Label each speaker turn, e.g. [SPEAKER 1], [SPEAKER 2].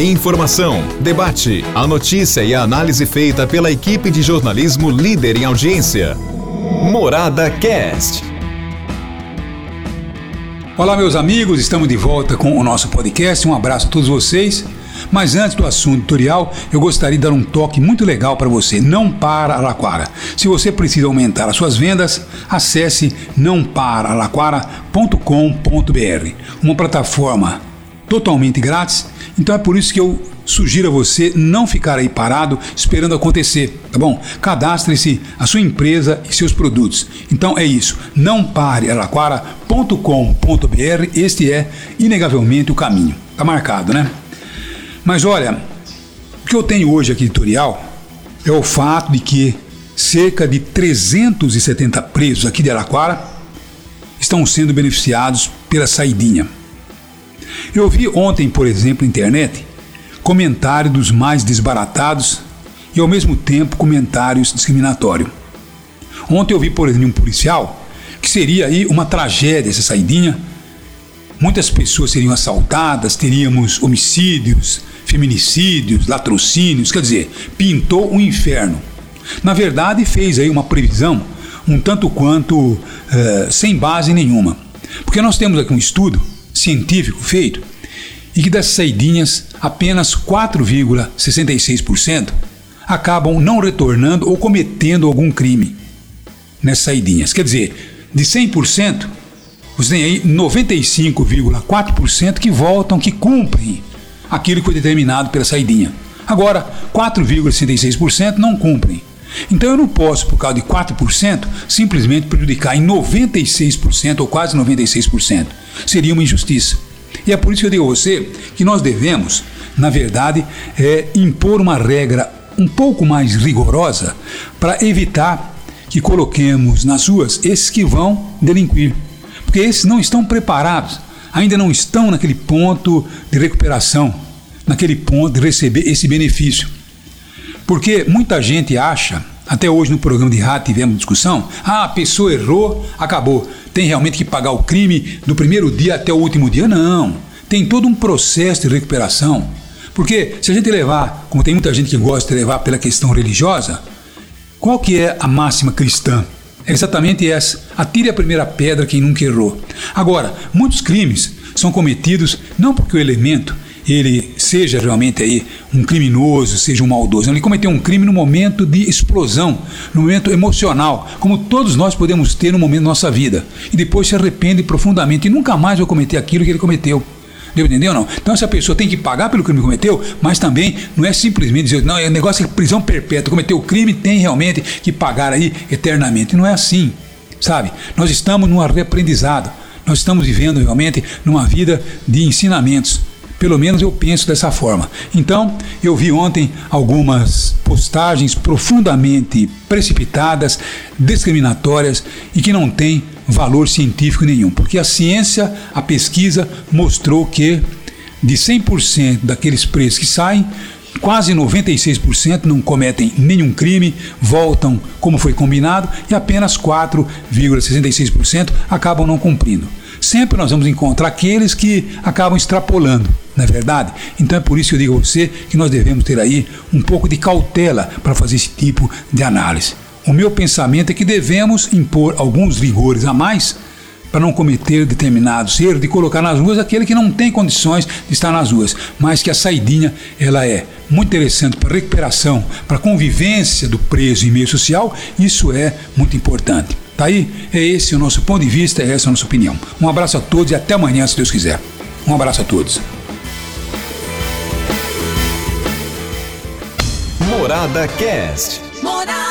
[SPEAKER 1] Informação, debate, a notícia e a análise feita pela equipe de jornalismo líder em audiência. Morada Cast.
[SPEAKER 2] Olá, meus amigos, estamos de volta com o nosso podcast. Um abraço a todos vocês. Mas antes do assunto tutorial, eu gostaria de dar um toque muito legal para você. Não para Araquara. Se você precisa aumentar as suas vendas, acesse nãoparalaquara.com.br, uma plataforma totalmente grátis. Então é por isso que eu sugiro a você não ficar aí parado esperando acontecer, tá bom? Cadastre-se a sua empresa e seus produtos. Então é isso. Não pare araquara.com.br. Este é inegavelmente o caminho. Tá marcado, né? Mas olha, o que eu tenho hoje aqui editorial é o fato de que cerca de 370 presos aqui de Araquara estão sendo beneficiados pela saidinha. Eu vi ontem, por exemplo, na internet, comentários dos mais desbaratados e ao mesmo tempo comentários discriminatórios. Ontem eu vi, por exemplo, um policial que seria aí uma tragédia essa saidinha. Muitas pessoas seriam assaltadas, teríamos homicídios, feminicídios, latrocínios, quer dizer, pintou um inferno. Na verdade, fez aí uma previsão um tanto quanto eh, sem base nenhuma. Porque nós temos aqui um estudo científico feito e que dessas saidinhas apenas 4,66% acabam não retornando ou cometendo algum crime nessas saidinhas. Quer dizer, de 100%, você tem aí 95,4% que voltam, que cumprem aquilo que foi determinado pela saidinha. Agora, 4,66% não cumprem. Então eu não posso, por causa de 4%, simplesmente prejudicar em 96% ou quase 96%. Seria uma injustiça. E é por isso que eu digo a você que nós devemos, na verdade, é, impor uma regra um pouco mais rigorosa para evitar que coloquemos nas ruas esses que vão delinquir. Porque esses não estão preparados, ainda não estão naquele ponto de recuperação, naquele ponto de receber esse benefício. Porque muita gente acha, até hoje no programa de rádio tivemos discussão, ah, a pessoa errou, acabou. Tem realmente que pagar o crime do primeiro dia até o último dia? Não. Tem todo um processo de recuperação. Porque se a gente levar, como tem muita gente que gosta de levar pela questão religiosa, qual que é a máxima cristã? É exatamente essa. Atire a primeira pedra quem nunca errou. Agora, muitos crimes são cometidos não porque o elemento ele seja realmente aí um criminoso, seja um maldoso. Ele cometeu um crime no momento de explosão, no momento emocional, como todos nós podemos ter no momento da nossa vida. E depois se arrepende profundamente e nunca mais vai cometer aquilo que ele cometeu. Deu entendeu não? Então essa pessoa tem que pagar pelo crime que cometeu, mas também não é simplesmente dizer, não, é um negócio de prisão perpétua, cometeu o crime, tem realmente que pagar aí eternamente. Não é assim, sabe? Nós estamos num reaprendizado. Nós estamos vivendo realmente numa vida de ensinamentos. Pelo menos eu penso dessa forma. Então, eu vi ontem algumas postagens profundamente precipitadas, discriminatórias e que não têm valor científico nenhum, porque a ciência, a pesquisa mostrou que de 100% daqueles presos que saem, quase 96% não cometem nenhum crime, voltam como foi combinado e apenas 4,66% acabam não cumprindo. Sempre nós vamos encontrar aqueles que acabam extrapolando não é verdade? Então é por isso que eu digo a você que nós devemos ter aí um pouco de cautela para fazer esse tipo de análise. O meu pensamento é que devemos impor alguns rigores a mais para não cometer determinados erros de colocar nas ruas aquele que não tem condições de estar nas ruas, mas que a saidinha ela é muito interessante para recuperação, para convivência do preso em meio social, isso é muito importante. Tá aí? É esse o nosso ponto de vista, é essa a nossa opinião. Um abraço a todos e até amanhã, se Deus quiser. Um abraço a todos.
[SPEAKER 1] Morada Cast. Morada.